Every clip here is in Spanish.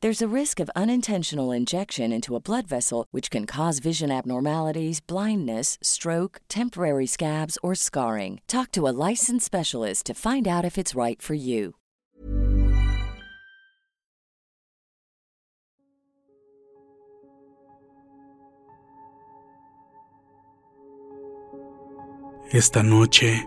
There's a risk of unintentional injection into a blood vessel, which can cause vision abnormalities, blindness, stroke, temporary scabs, or scarring. Talk to a licensed specialist to find out if it's right for you. Esta noche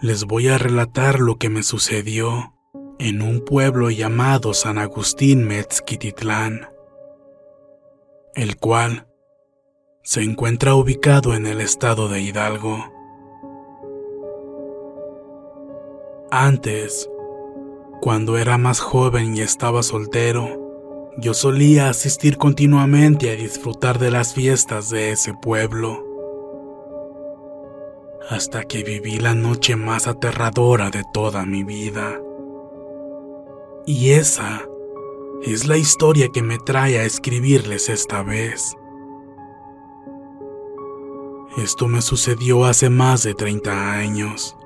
les voy a relatar lo que me sucedió en un pueblo llamado San Agustín Metzquititlán, el cual se encuentra ubicado en el estado de Hidalgo. Antes, cuando era más joven y estaba soltero, yo solía asistir continuamente a disfrutar de las fiestas de ese pueblo hasta que viví la noche más aterradora de toda mi vida. Y esa es la historia que me trae a escribirles esta vez. Esto me sucedió hace más de 30 años.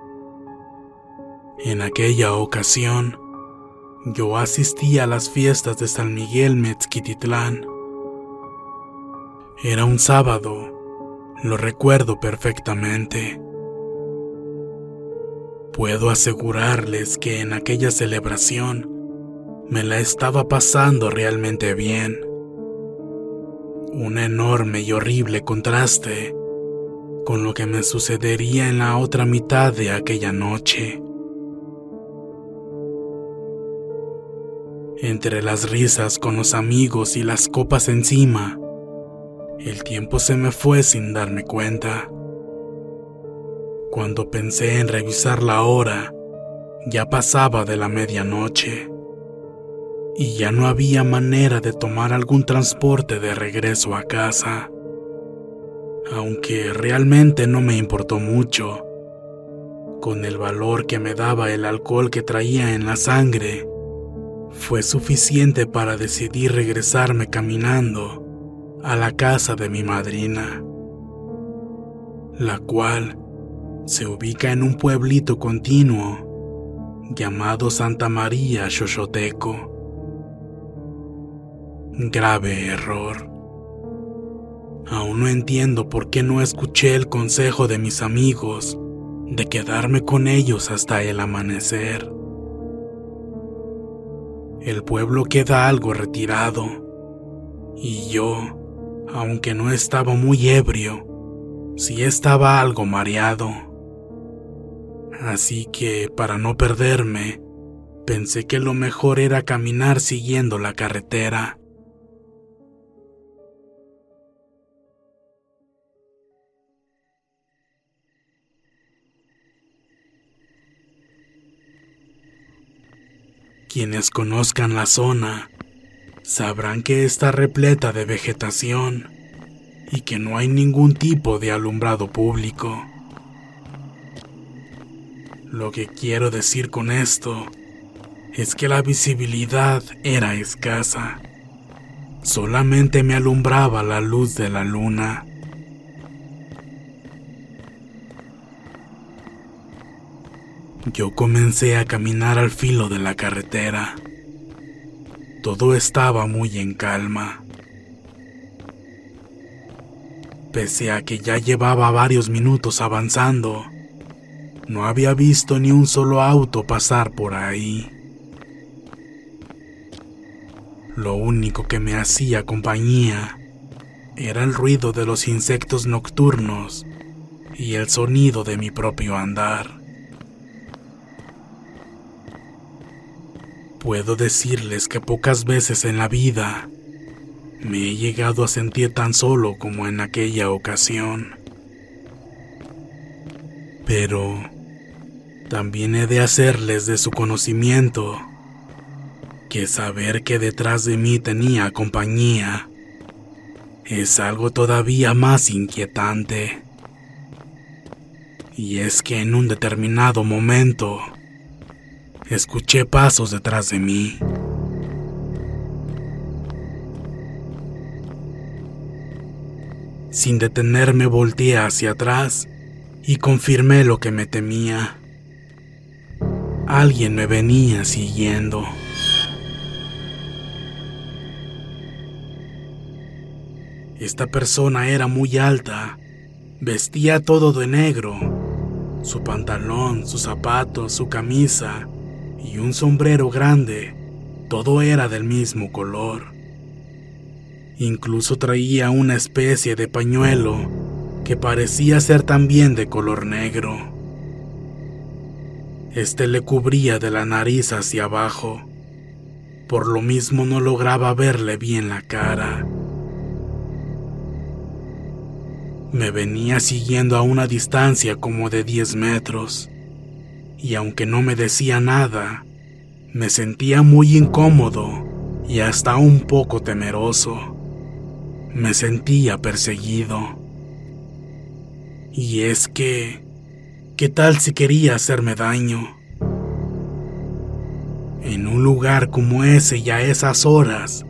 En aquella ocasión, yo asistí a las fiestas de San Miguel Metzquititlán. Era un sábado, lo recuerdo perfectamente. Puedo asegurarles que en aquella celebración me la estaba pasando realmente bien. Un enorme y horrible contraste con lo que me sucedería en la otra mitad de aquella noche. Entre las risas con los amigos y las copas encima, el tiempo se me fue sin darme cuenta. Cuando pensé en revisar la hora, ya pasaba de la medianoche y ya no había manera de tomar algún transporte de regreso a casa. Aunque realmente no me importó mucho, con el valor que me daba el alcohol que traía en la sangre, fue suficiente para decidir regresarme caminando a la casa de mi madrina, la cual se ubica en un pueblito continuo llamado Santa María Xochoteco. Grave error. Aún no entiendo por qué no escuché el consejo de mis amigos de quedarme con ellos hasta el amanecer. El pueblo queda algo retirado y yo, aunque no estaba muy ebrio, sí estaba algo mareado. Así que, para no perderme, pensé que lo mejor era caminar siguiendo la carretera. Quienes conozcan la zona sabrán que está repleta de vegetación y que no hay ningún tipo de alumbrado público. Lo que quiero decir con esto es que la visibilidad era escasa. Solamente me alumbraba la luz de la luna. Yo comencé a caminar al filo de la carretera. Todo estaba muy en calma. Pese a que ya llevaba varios minutos avanzando, no había visto ni un solo auto pasar por ahí. Lo único que me hacía compañía era el ruido de los insectos nocturnos y el sonido de mi propio andar. Puedo decirles que pocas veces en la vida me he llegado a sentir tan solo como en aquella ocasión. Pero también he de hacerles de su conocimiento que saber que detrás de mí tenía compañía es algo todavía más inquietante. Y es que en un determinado momento escuché pasos detrás de mí. Sin detenerme volteé hacia atrás y confirmé lo que me temía. Alguien me venía siguiendo. Esta persona era muy alta, vestía todo de negro, su pantalón, sus zapatos, su camisa y un sombrero grande, todo era del mismo color. Incluso traía una especie de pañuelo que parecía ser también de color negro. Este le cubría de la nariz hacia abajo, por lo mismo no lograba verle bien la cara. Me venía siguiendo a una distancia como de 10 metros, y aunque no me decía nada, me sentía muy incómodo y hasta un poco temeroso. Me sentía perseguido. Y es que, ¿qué tal si quería hacerme daño? En un lugar como ese y a esas horas,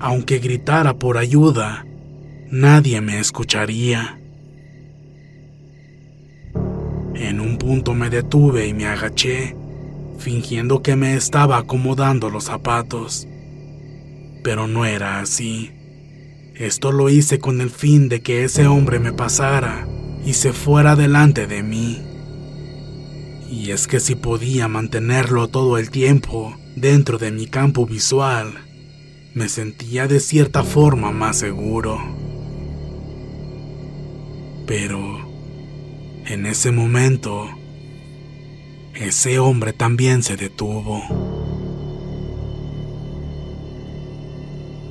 aunque gritara por ayuda, nadie me escucharía. En un punto me detuve y me agaché, fingiendo que me estaba acomodando los zapatos. Pero no era así. Esto lo hice con el fin de que ese hombre me pasara y se fuera delante de mí. Y es que si podía mantenerlo todo el tiempo dentro de mi campo visual, me sentía de cierta forma más seguro. Pero en ese momento, ese hombre también se detuvo.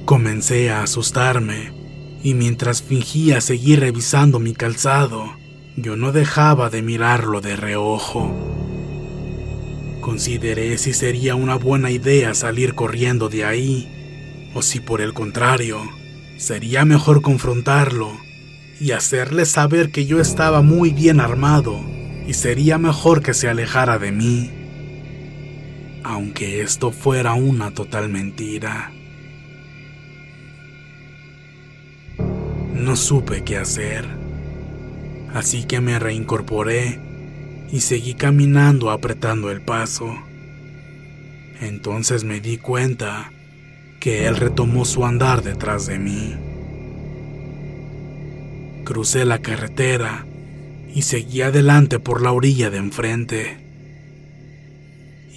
Comencé a asustarme y mientras fingía seguir revisando mi calzado, yo no dejaba de mirarlo de reojo. Consideré si sería una buena idea salir corriendo de ahí, o si por el contrario, sería mejor confrontarlo y hacerle saber que yo estaba muy bien armado y sería mejor que se alejara de mí, aunque esto fuera una total mentira. No supe qué hacer, así que me reincorporé y seguí caminando apretando el paso. Entonces me di cuenta que él retomó su andar detrás de mí. Crucé la carretera y seguí adelante por la orilla de enfrente.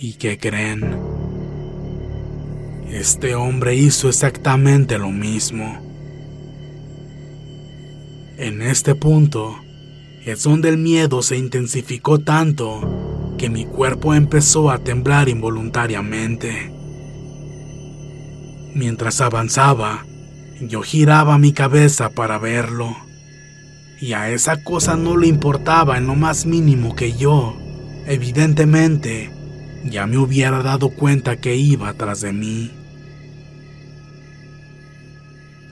¿Y qué creen? Este hombre hizo exactamente lo mismo. En este punto es donde el miedo se intensificó tanto que mi cuerpo empezó a temblar involuntariamente. Mientras avanzaba, yo giraba mi cabeza para verlo y a esa cosa no le importaba en lo más mínimo que yo, evidentemente, ya me hubiera dado cuenta que iba atrás de mí.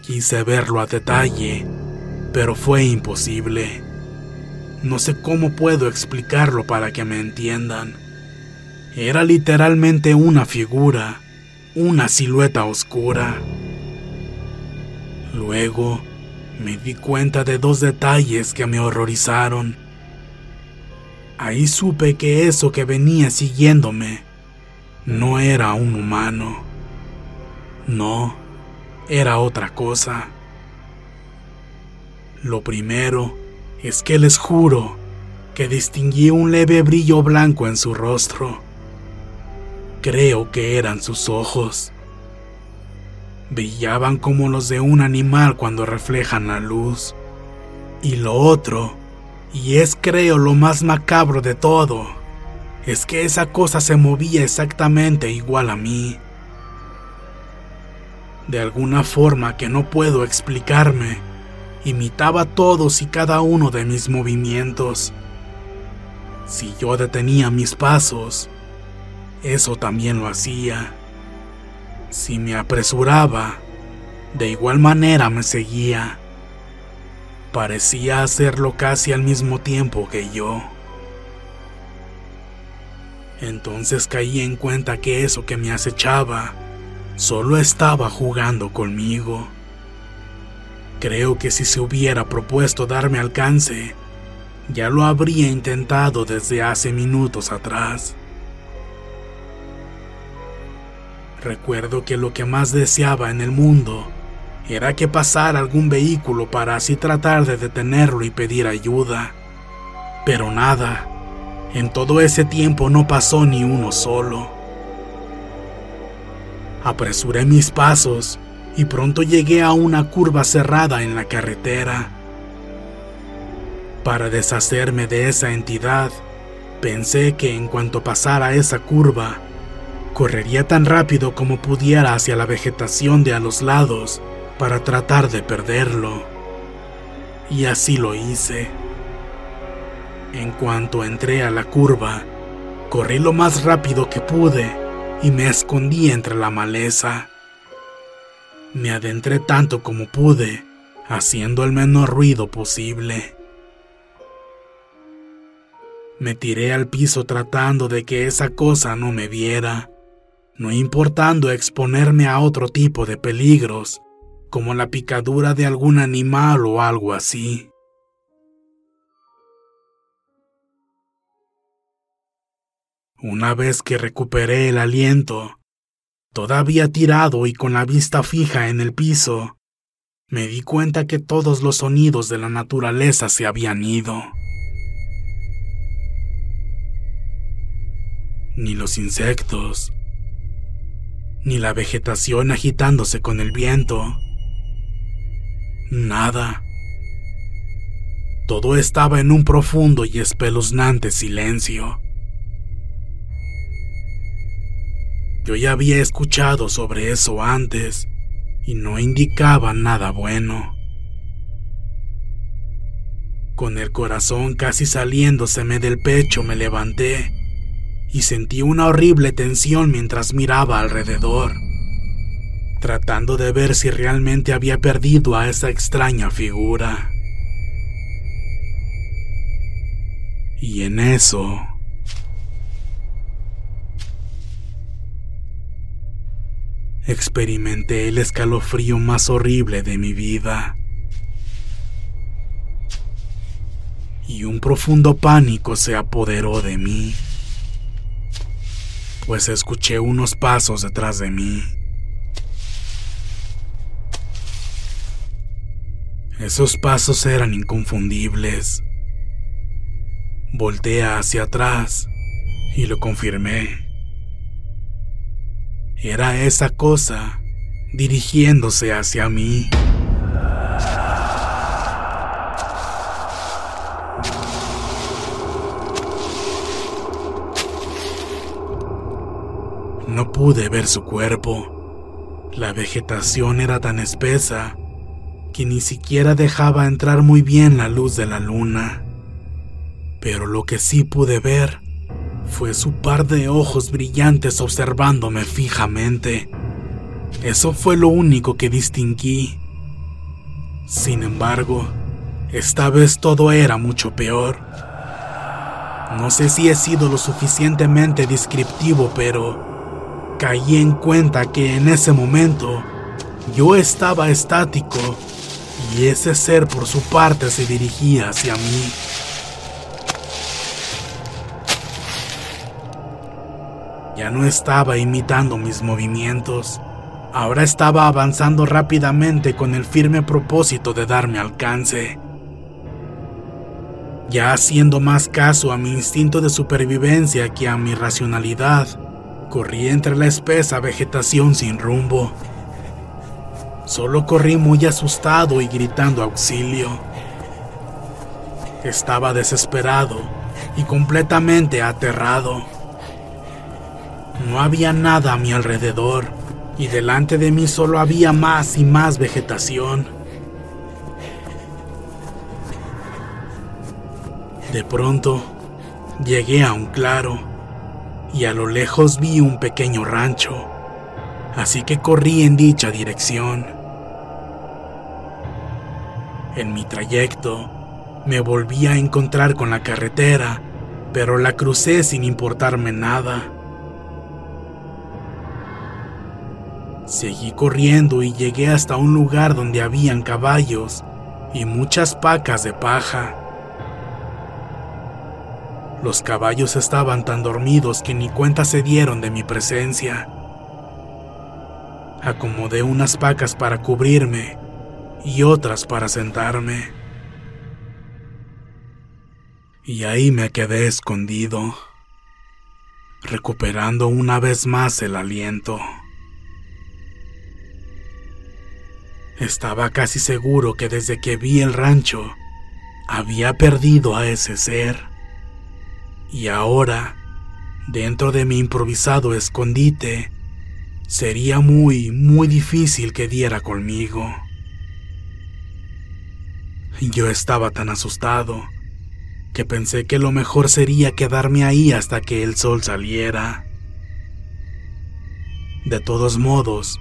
Quise verlo a detalle, pero fue imposible. No sé cómo puedo explicarlo para que me entiendan. Era literalmente una figura, una silueta oscura. Luego me di cuenta de dos detalles que me horrorizaron. Ahí supe que eso que venía siguiéndome no era un humano. No, era otra cosa. Lo primero es que les juro que distinguí un leve brillo blanco en su rostro. Creo que eran sus ojos. Brillaban como los de un animal cuando reflejan la luz. Y lo otro, y es creo lo más macabro de todo, es que esa cosa se movía exactamente igual a mí. De alguna forma que no puedo explicarme, imitaba todos y cada uno de mis movimientos. Si yo detenía mis pasos, eso también lo hacía. Si me apresuraba, de igual manera me seguía. Parecía hacerlo casi al mismo tiempo que yo. Entonces caí en cuenta que eso que me acechaba solo estaba jugando conmigo. Creo que si se hubiera propuesto darme alcance, ya lo habría intentado desde hace minutos atrás. Recuerdo que lo que más deseaba en el mundo era que pasara algún vehículo para así tratar de detenerlo y pedir ayuda. Pero nada, en todo ese tiempo no pasó ni uno solo. Apresuré mis pasos y pronto llegué a una curva cerrada en la carretera. Para deshacerme de esa entidad, pensé que en cuanto pasara esa curva, correría tan rápido como pudiera hacia la vegetación de a los lados para tratar de perderlo. Y así lo hice. En cuanto entré a la curva, corrí lo más rápido que pude y me escondí entre la maleza. Me adentré tanto como pude, haciendo el menor ruido posible. Me tiré al piso tratando de que esa cosa no me viera, no importando exponerme a otro tipo de peligros, como la picadura de algún animal o algo así. Una vez que recuperé el aliento, Todavía tirado y con la vista fija en el piso, me di cuenta que todos los sonidos de la naturaleza se habían ido. Ni los insectos, ni la vegetación agitándose con el viento. Nada. Todo estaba en un profundo y espeluznante silencio. Yo ya había escuchado sobre eso antes y no indicaba nada bueno. Con el corazón casi saliéndoseme del pecho me levanté y sentí una horrible tensión mientras miraba alrededor, tratando de ver si realmente había perdido a esa extraña figura. Y en eso experimenté el escalofrío más horrible de mi vida. Y un profundo pánico se apoderó de mí, pues escuché unos pasos detrás de mí. Esos pasos eran inconfundibles. Volté hacia atrás y lo confirmé. Era esa cosa dirigiéndose hacia mí. No pude ver su cuerpo. La vegetación era tan espesa que ni siquiera dejaba entrar muy bien la luz de la luna. Pero lo que sí pude ver fue su par de ojos brillantes observándome fijamente. Eso fue lo único que distinguí. Sin embargo, esta vez todo era mucho peor. No sé si he sido lo suficientemente descriptivo, pero caí en cuenta que en ese momento yo estaba estático y ese ser por su parte se dirigía hacia mí. Ya no estaba imitando mis movimientos, ahora estaba avanzando rápidamente con el firme propósito de darme alcance. Ya haciendo más caso a mi instinto de supervivencia que a mi racionalidad, corrí entre la espesa vegetación sin rumbo. Solo corrí muy asustado y gritando auxilio. Estaba desesperado y completamente aterrado. No había nada a mi alrededor y delante de mí solo había más y más vegetación. De pronto, llegué a un claro y a lo lejos vi un pequeño rancho, así que corrí en dicha dirección. En mi trayecto, me volví a encontrar con la carretera, pero la crucé sin importarme nada. Seguí corriendo y llegué hasta un lugar donde habían caballos y muchas pacas de paja. Los caballos estaban tan dormidos que ni cuenta se dieron de mi presencia. Acomodé unas pacas para cubrirme y otras para sentarme. Y ahí me quedé escondido, recuperando una vez más el aliento. Estaba casi seguro que desde que vi el rancho había perdido a ese ser. Y ahora, dentro de mi improvisado escondite, sería muy, muy difícil que diera conmigo. Yo estaba tan asustado que pensé que lo mejor sería quedarme ahí hasta que el sol saliera. De todos modos,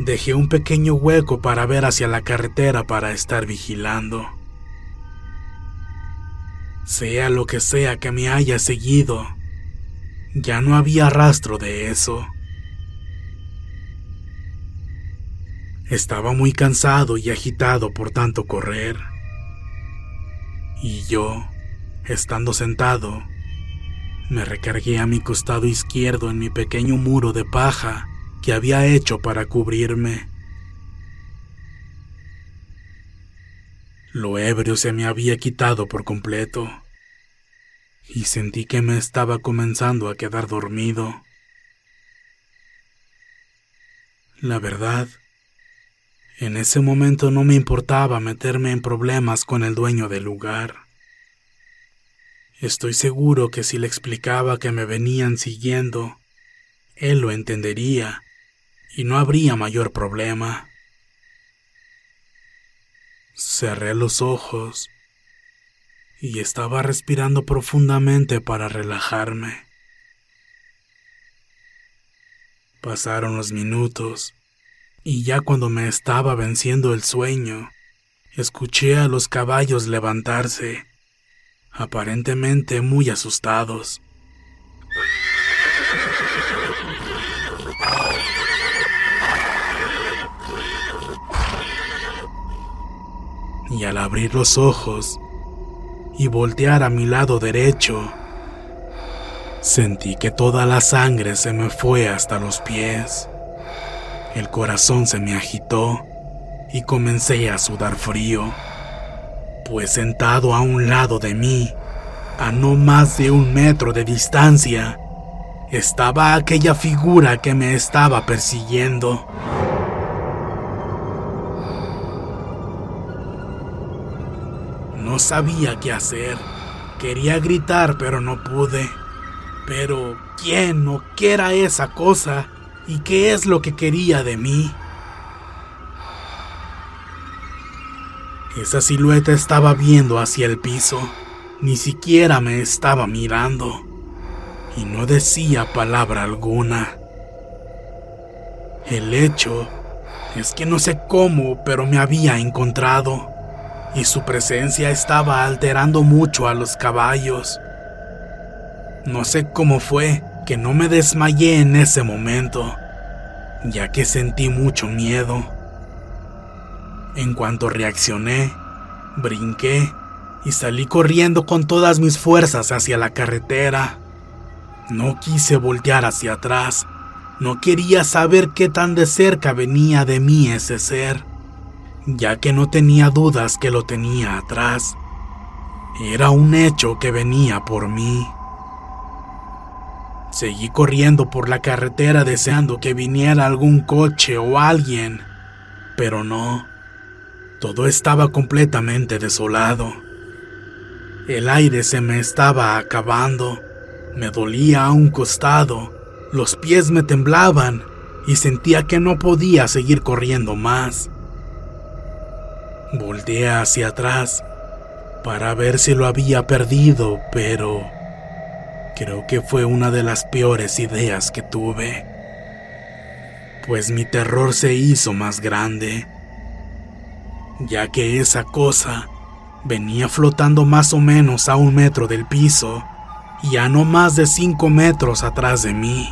Dejé un pequeño hueco para ver hacia la carretera para estar vigilando. Sea lo que sea que me haya seguido, ya no había rastro de eso. Estaba muy cansado y agitado por tanto correr. Y yo, estando sentado, me recargué a mi costado izquierdo en mi pequeño muro de paja que había hecho para cubrirme. Lo ebrio se me había quitado por completo y sentí que me estaba comenzando a quedar dormido. La verdad, en ese momento no me importaba meterme en problemas con el dueño del lugar. Estoy seguro que si le explicaba que me venían siguiendo, él lo entendería y no habría mayor problema. Cerré los ojos y estaba respirando profundamente para relajarme. Pasaron los minutos y ya cuando me estaba venciendo el sueño, escuché a los caballos levantarse, aparentemente muy asustados. Y al abrir los ojos y voltear a mi lado derecho, sentí que toda la sangre se me fue hasta los pies. El corazón se me agitó y comencé a sudar frío, pues sentado a un lado de mí, a no más de un metro de distancia, estaba aquella figura que me estaba persiguiendo. Sabía qué hacer. Quería gritar, pero no pude. Pero, ¿quién o qué era esa cosa? ¿Y qué es lo que quería de mí? Esa silueta estaba viendo hacia el piso. Ni siquiera me estaba mirando. y no decía palabra alguna. El hecho es que no sé cómo, pero me había encontrado y su presencia estaba alterando mucho a los caballos. No sé cómo fue que no me desmayé en ese momento, ya que sentí mucho miedo. En cuanto reaccioné, brinqué y salí corriendo con todas mis fuerzas hacia la carretera. No quise voltear hacia atrás, no quería saber qué tan de cerca venía de mí ese ser ya que no tenía dudas que lo tenía atrás. Era un hecho que venía por mí. Seguí corriendo por la carretera deseando que viniera algún coche o alguien, pero no. Todo estaba completamente desolado. El aire se me estaba acabando, me dolía a un costado, los pies me temblaban y sentía que no podía seguir corriendo más. Volteé hacia atrás para ver si lo había perdido, pero creo que fue una de las peores ideas que tuve, pues mi terror se hizo más grande, ya que esa cosa venía flotando más o menos a un metro del piso y a no más de cinco metros atrás de mí.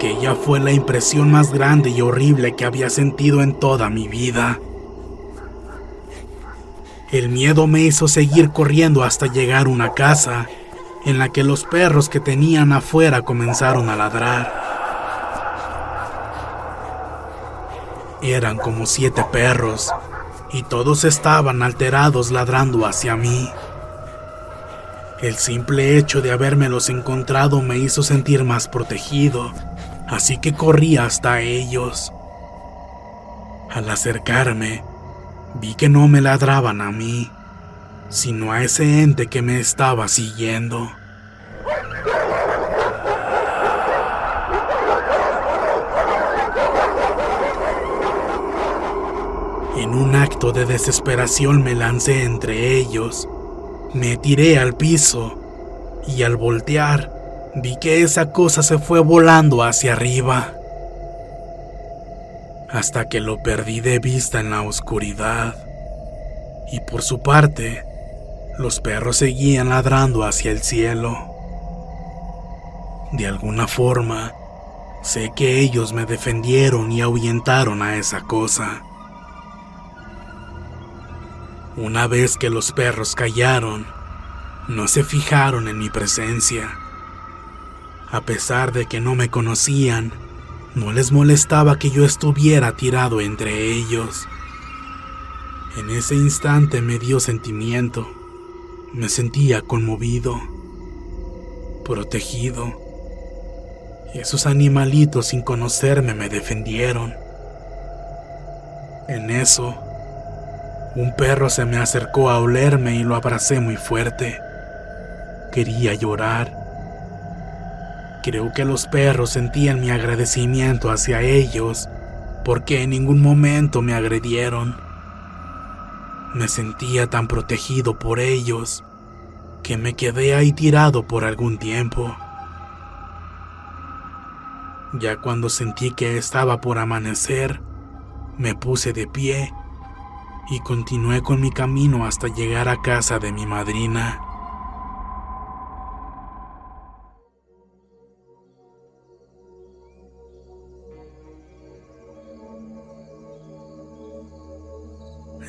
Aquella fue la impresión más grande y horrible que había sentido en toda mi vida. El miedo me hizo seguir corriendo hasta llegar a una casa, en la que los perros que tenían afuera comenzaron a ladrar. Eran como siete perros, y todos estaban alterados ladrando hacia mí. El simple hecho de habérmelos encontrado me hizo sentir más protegido así que corrí hasta ellos. Al acercarme, vi que no me ladraban a mí, sino a ese ente que me estaba siguiendo. En un acto de desesperación me lancé entre ellos, me tiré al piso y al voltear vi que esa cosa se fue volando hacia arriba, hasta que lo perdí de vista en la oscuridad. Y por su parte, los perros seguían ladrando hacia el cielo. De alguna forma, sé que ellos me defendieron y ahuyentaron a esa cosa. Una vez que los perros callaron, no se fijaron en mi presencia a pesar de que no me conocían, no les molestaba que yo estuviera tirado entre ellos. En ese instante me dio sentimiento. Me sentía conmovido, protegido. Esos animalitos sin conocerme me defendieron. En eso, un perro se me acercó a olerme y lo abracé muy fuerte. Quería llorar Creo que los perros sentían mi agradecimiento hacia ellos porque en ningún momento me agredieron. Me sentía tan protegido por ellos que me quedé ahí tirado por algún tiempo. Ya cuando sentí que estaba por amanecer, me puse de pie y continué con mi camino hasta llegar a casa de mi madrina.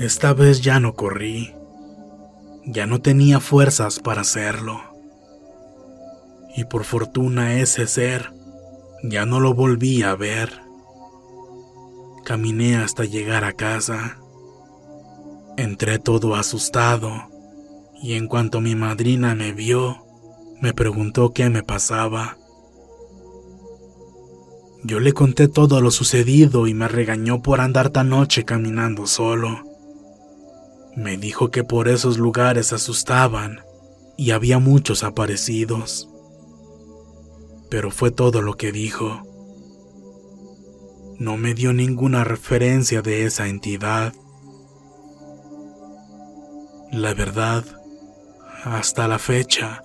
Esta vez ya no corrí, ya no tenía fuerzas para hacerlo. Y por fortuna ese ser ya no lo volví a ver. Caminé hasta llegar a casa. Entré todo asustado y en cuanto mi madrina me vio, me preguntó qué me pasaba. Yo le conté todo lo sucedido y me regañó por andar tan noche caminando solo. Me dijo que por esos lugares asustaban y había muchos aparecidos. Pero fue todo lo que dijo. no me dio ninguna referencia de esa entidad. La verdad, hasta la fecha,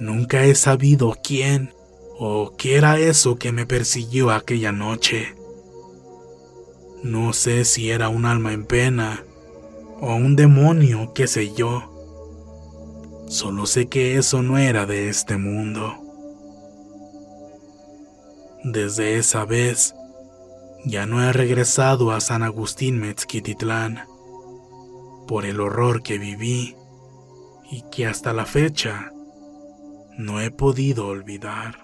nunca he sabido quién o qué era eso que me persiguió aquella noche. No sé si era un alma en pena o un demonio, qué sé yo. Solo sé que eso no era de este mundo. Desde esa vez, ya no he regresado a San Agustín Mezquititlán por el horror que viví y que hasta la fecha no he podido olvidar.